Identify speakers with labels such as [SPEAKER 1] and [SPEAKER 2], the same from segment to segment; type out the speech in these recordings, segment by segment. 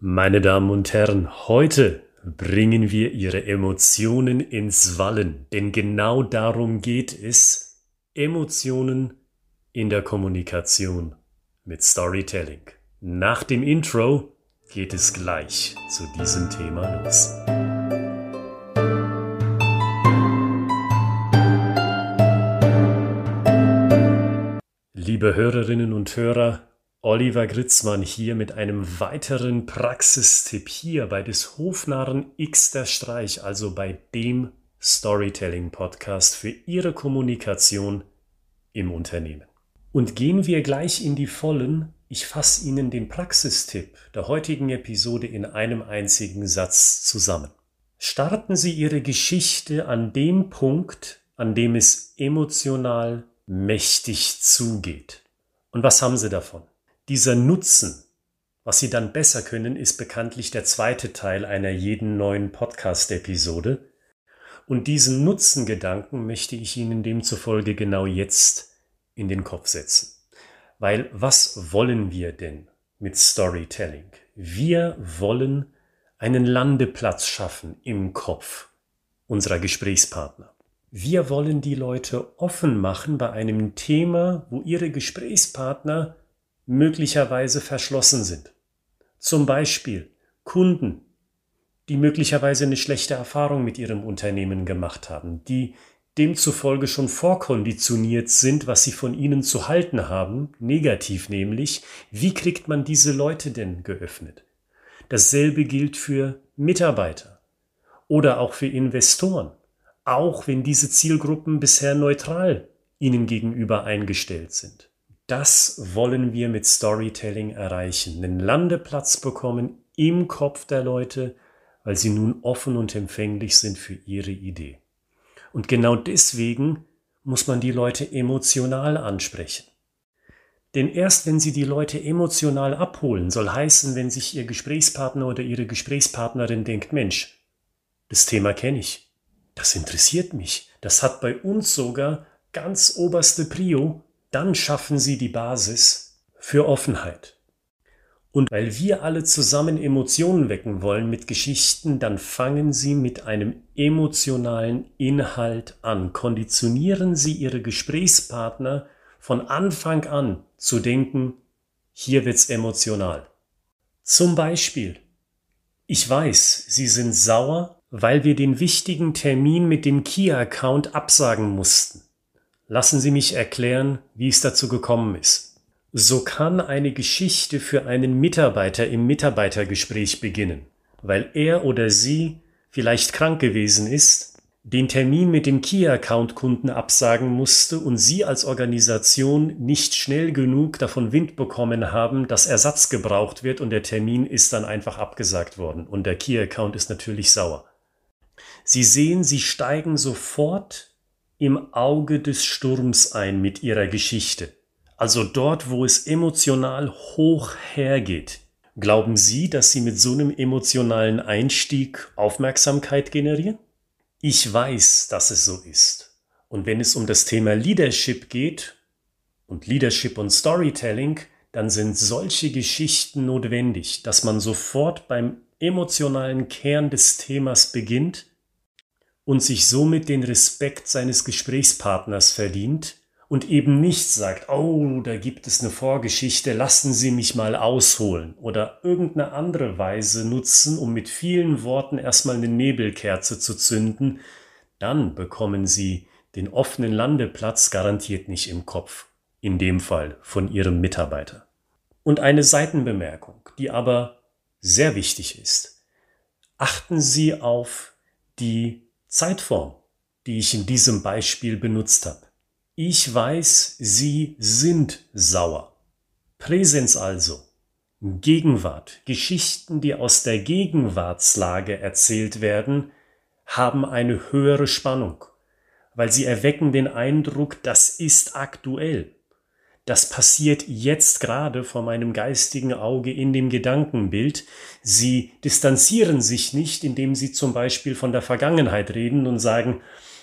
[SPEAKER 1] Meine Damen und Herren, heute bringen wir Ihre Emotionen ins Wallen, denn genau darum geht es, Emotionen in der Kommunikation mit Storytelling. Nach dem Intro geht es gleich zu diesem Thema los. Liebe Hörerinnen und Hörer, Oliver Gritzmann hier mit einem weiteren Praxistipp hier bei des Hofnarren X der Streich, also bei dem Storytelling Podcast für Ihre Kommunikation im Unternehmen. Und gehen wir gleich in die Vollen. Ich fasse Ihnen den Praxistipp der heutigen Episode in einem einzigen Satz zusammen. Starten Sie Ihre Geschichte an dem Punkt, an dem es emotional mächtig zugeht. Und was haben Sie davon? Dieser Nutzen, was Sie dann besser können, ist bekanntlich der zweite Teil einer jeden neuen Podcast-Episode. Und diesen Nutzengedanken möchte ich Ihnen demzufolge genau jetzt in den Kopf setzen. Weil was wollen wir denn mit Storytelling? Wir wollen einen Landeplatz schaffen im Kopf unserer Gesprächspartner. Wir wollen die Leute offen machen bei einem Thema, wo ihre Gesprächspartner möglicherweise verschlossen sind. Zum Beispiel Kunden, die möglicherweise eine schlechte Erfahrung mit ihrem Unternehmen gemacht haben, die demzufolge schon vorkonditioniert sind, was sie von ihnen zu halten haben, negativ nämlich, wie kriegt man diese Leute denn geöffnet? Dasselbe gilt für Mitarbeiter oder auch für Investoren, auch wenn diese Zielgruppen bisher neutral ihnen gegenüber eingestellt sind. Das wollen wir mit Storytelling erreichen. Einen Landeplatz bekommen im Kopf der Leute, weil sie nun offen und empfänglich sind für ihre Idee. Und genau deswegen muss man die Leute emotional ansprechen. Denn erst wenn sie die Leute emotional abholen, soll heißen, wenn sich ihr Gesprächspartner oder ihre Gesprächspartnerin denkt, Mensch, das Thema kenne ich, das interessiert mich, das hat bei uns sogar ganz oberste Prio, dann schaffen sie die Basis für Offenheit. Und weil wir alle zusammen Emotionen wecken wollen mit Geschichten, dann fangen Sie mit einem emotionalen Inhalt an. Konditionieren Sie Ihre Gesprächspartner von Anfang an zu denken, hier wird's emotional. Zum Beispiel, ich weiß, Sie sind sauer, weil wir den wichtigen Termin mit dem Kia-Account absagen mussten. Lassen Sie mich erklären, wie es dazu gekommen ist. So kann eine Geschichte für einen Mitarbeiter im Mitarbeitergespräch beginnen, weil er oder sie vielleicht krank gewesen ist, den Termin mit dem Key-Account-Kunden absagen musste und Sie als Organisation nicht schnell genug davon Wind bekommen haben, dass Ersatz gebraucht wird und der Termin ist dann einfach abgesagt worden und der Key-Account ist natürlich sauer. Sie sehen, Sie steigen sofort im Auge des Sturms ein mit ihrer Geschichte, also dort, wo es emotional hoch hergeht. Glauben Sie, dass Sie mit so einem emotionalen Einstieg Aufmerksamkeit generieren? Ich weiß, dass es so ist. Und wenn es um das Thema Leadership geht und Leadership und Storytelling, dann sind solche Geschichten notwendig, dass man sofort beim emotionalen Kern des Themas beginnt und sich somit den Respekt seines Gesprächspartners verdient und eben nicht sagt, oh, da gibt es eine Vorgeschichte, lassen Sie mich mal ausholen oder irgendeine andere Weise nutzen, um mit vielen Worten erstmal eine Nebelkerze zu zünden, dann bekommen Sie den offenen Landeplatz garantiert nicht im Kopf, in dem Fall von Ihrem Mitarbeiter. Und eine Seitenbemerkung, die aber sehr wichtig ist. Achten Sie auf die Zeitform, die ich in diesem Beispiel benutzt habe. Ich weiß, Sie sind sauer. Präsenz also. Gegenwart. Geschichten, die aus der Gegenwartslage erzählt werden, haben eine höhere Spannung, weil sie erwecken den Eindruck, das ist aktuell. Das passiert jetzt gerade vor meinem geistigen Auge in dem Gedankenbild. Sie distanzieren sich nicht, indem sie zum Beispiel von der Vergangenheit reden und sagen,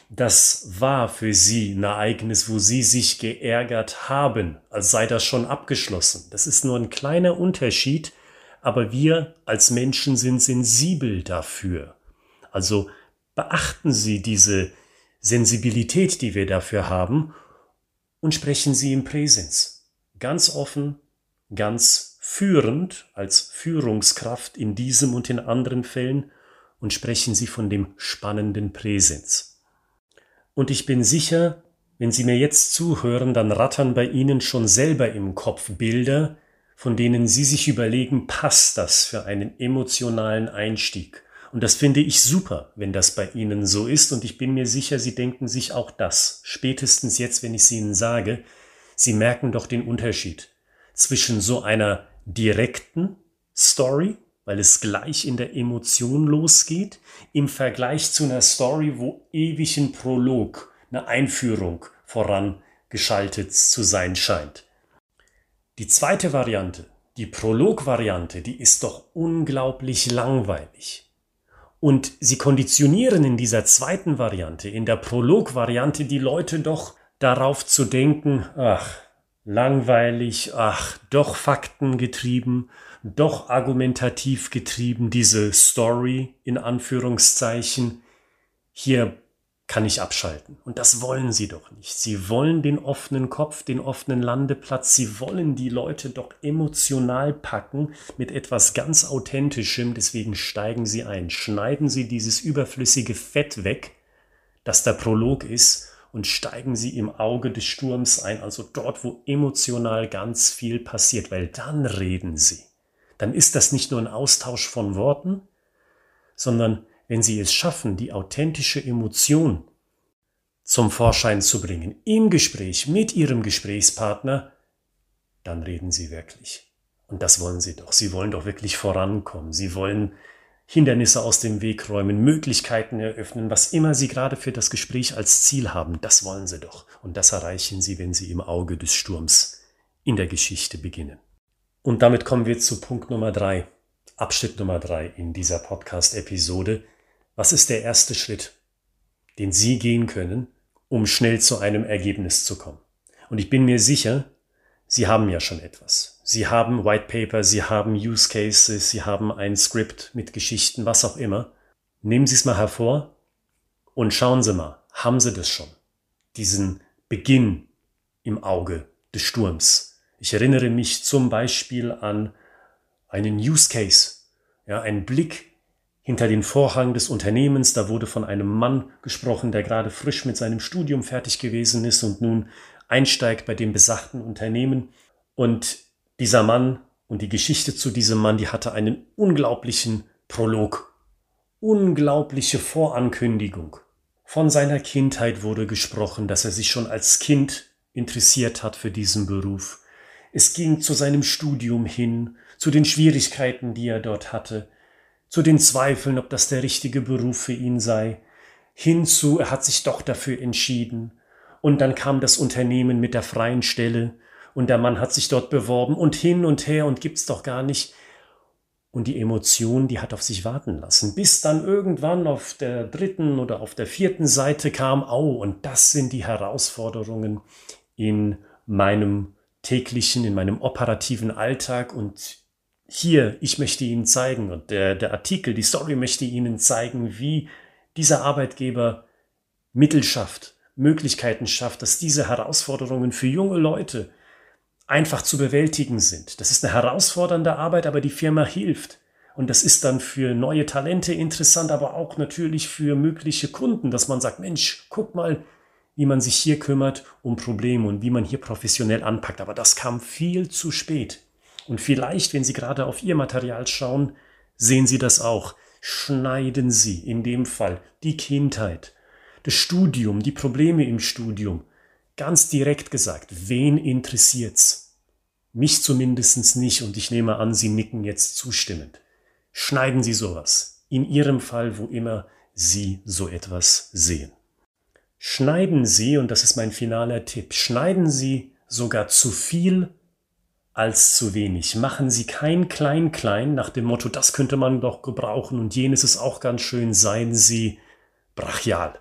[SPEAKER 1] das war für sie ein Ereignis, wo sie sich geärgert haben, als sei das schon abgeschlossen. Das ist nur ein kleiner Unterschied, aber wir als Menschen sind sensibel dafür. Also beachten Sie diese Sensibilität, die wir dafür haben, und sprechen Sie im Präsens. Ganz offen, ganz führend, als Führungskraft in diesem und in anderen Fällen, und sprechen Sie von dem spannenden Präsens. Und ich bin sicher, wenn Sie mir jetzt zuhören, dann rattern bei Ihnen schon selber im Kopf Bilder, von denen Sie sich überlegen, passt das für einen emotionalen Einstieg? Und das finde ich super, wenn das bei Ihnen so ist. Und ich bin mir sicher, Sie denken sich auch das. Spätestens jetzt, wenn ich es Ihnen sage, Sie merken doch den Unterschied zwischen so einer direkten Story, weil es gleich in der Emotion losgeht, im Vergleich zu einer Story, wo ewig ein Prolog, eine Einführung vorangeschaltet zu sein scheint. Die zweite Variante, die Prolog-Variante, die ist doch unglaublich langweilig. Und sie konditionieren in dieser zweiten Variante, in der Prolog-Variante, die Leute doch darauf zu denken, ach, langweilig, ach, doch faktengetrieben, doch argumentativ getrieben, diese Story in Anführungszeichen. Hier kann ich abschalten. Und das wollen sie doch nicht. Sie wollen den offenen Kopf, den offenen Landeplatz. Sie wollen die Leute doch emotional packen mit etwas ganz Authentischem. Deswegen steigen sie ein. Schneiden sie dieses überflüssige Fett weg, das der Prolog ist, und steigen sie im Auge des Sturms ein, also dort, wo emotional ganz viel passiert, weil dann reden sie. Dann ist das nicht nur ein Austausch von Worten, sondern wenn Sie es schaffen, die authentische Emotion zum Vorschein zu bringen, im Gespräch mit Ihrem Gesprächspartner, dann reden Sie wirklich. Und das wollen Sie doch. Sie wollen doch wirklich vorankommen. Sie wollen Hindernisse aus dem Weg räumen, Möglichkeiten eröffnen, was immer Sie gerade für das Gespräch als Ziel haben, das wollen Sie doch. Und das erreichen Sie, wenn Sie im Auge des Sturms in der Geschichte beginnen. Und damit kommen wir zu Punkt Nummer drei, Abschnitt Nummer drei in dieser Podcast-Episode, was ist der erste Schritt, den Sie gehen können, um schnell zu einem Ergebnis zu kommen? Und ich bin mir sicher, Sie haben ja schon etwas. Sie haben White Paper, Sie haben Use Cases, Sie haben ein Skript mit Geschichten, was auch immer. Nehmen Sie es mal hervor und schauen Sie mal, haben Sie das schon? Diesen Beginn im Auge des Sturms. Ich erinnere mich zum Beispiel an einen Use Case, ja, einen Blick hinter den Vorhang des Unternehmens, da wurde von einem Mann gesprochen, der gerade frisch mit seinem Studium fertig gewesen ist und nun einsteigt bei dem besagten Unternehmen. Und dieser Mann und die Geschichte zu diesem Mann, die hatte einen unglaublichen Prolog, unglaubliche Vorankündigung. Von seiner Kindheit wurde gesprochen, dass er sich schon als Kind interessiert hat für diesen Beruf. Es ging zu seinem Studium hin, zu den Schwierigkeiten, die er dort hatte, zu den Zweifeln, ob das der richtige Beruf für ihn sei, hinzu, er hat sich doch dafür entschieden. Und dann kam das Unternehmen mit der freien Stelle und der Mann hat sich dort beworben und hin und her und gibt's doch gar nicht. Und die Emotion, die hat auf sich warten lassen, bis dann irgendwann auf der dritten oder auf der vierten Seite kam, au, und das sind die Herausforderungen in meinem täglichen, in meinem operativen Alltag und hier, ich möchte Ihnen zeigen und der, der Artikel, die Story möchte Ihnen zeigen, wie dieser Arbeitgeber Mittel schafft, Möglichkeiten schafft, dass diese Herausforderungen für junge Leute einfach zu bewältigen sind. Das ist eine herausfordernde Arbeit, aber die Firma hilft. Und das ist dann für neue Talente interessant, aber auch natürlich für mögliche Kunden, dass man sagt, Mensch, guck mal, wie man sich hier kümmert um Probleme und wie man hier professionell anpackt. Aber das kam viel zu spät. Und vielleicht, wenn Sie gerade auf Ihr Material schauen, sehen Sie das auch. Schneiden Sie in dem Fall die Kindheit, das Studium, die Probleme im Studium. Ganz direkt gesagt, wen interessiert's? Mich zumindest nicht und ich nehme an, Sie nicken jetzt zustimmend. Schneiden Sie sowas. In Ihrem Fall, wo immer Sie so etwas sehen. Schneiden Sie, und das ist mein finaler Tipp, schneiden Sie sogar zu viel als zu wenig. Machen Sie kein Klein-Klein nach dem Motto, das könnte man doch gebrauchen und jenes ist auch ganz schön, seien Sie brachial.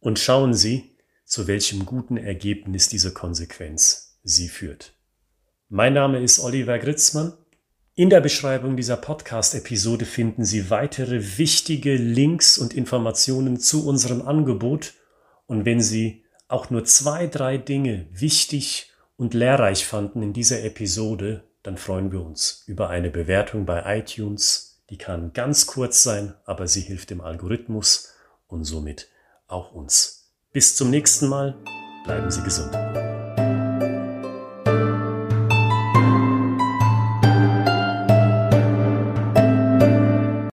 [SPEAKER 1] Und schauen Sie, zu welchem guten Ergebnis diese Konsequenz Sie führt. Mein Name ist Oliver Gritzmann. In der Beschreibung dieser Podcast-Episode finden Sie weitere wichtige Links und Informationen zu unserem Angebot. Und wenn Sie auch nur zwei, drei Dinge wichtig und lehrreich fanden in dieser Episode, dann freuen wir uns über eine Bewertung bei iTunes. Die kann ganz kurz sein, aber sie hilft dem Algorithmus und somit auch uns. Bis zum nächsten Mal. Bleiben Sie gesund.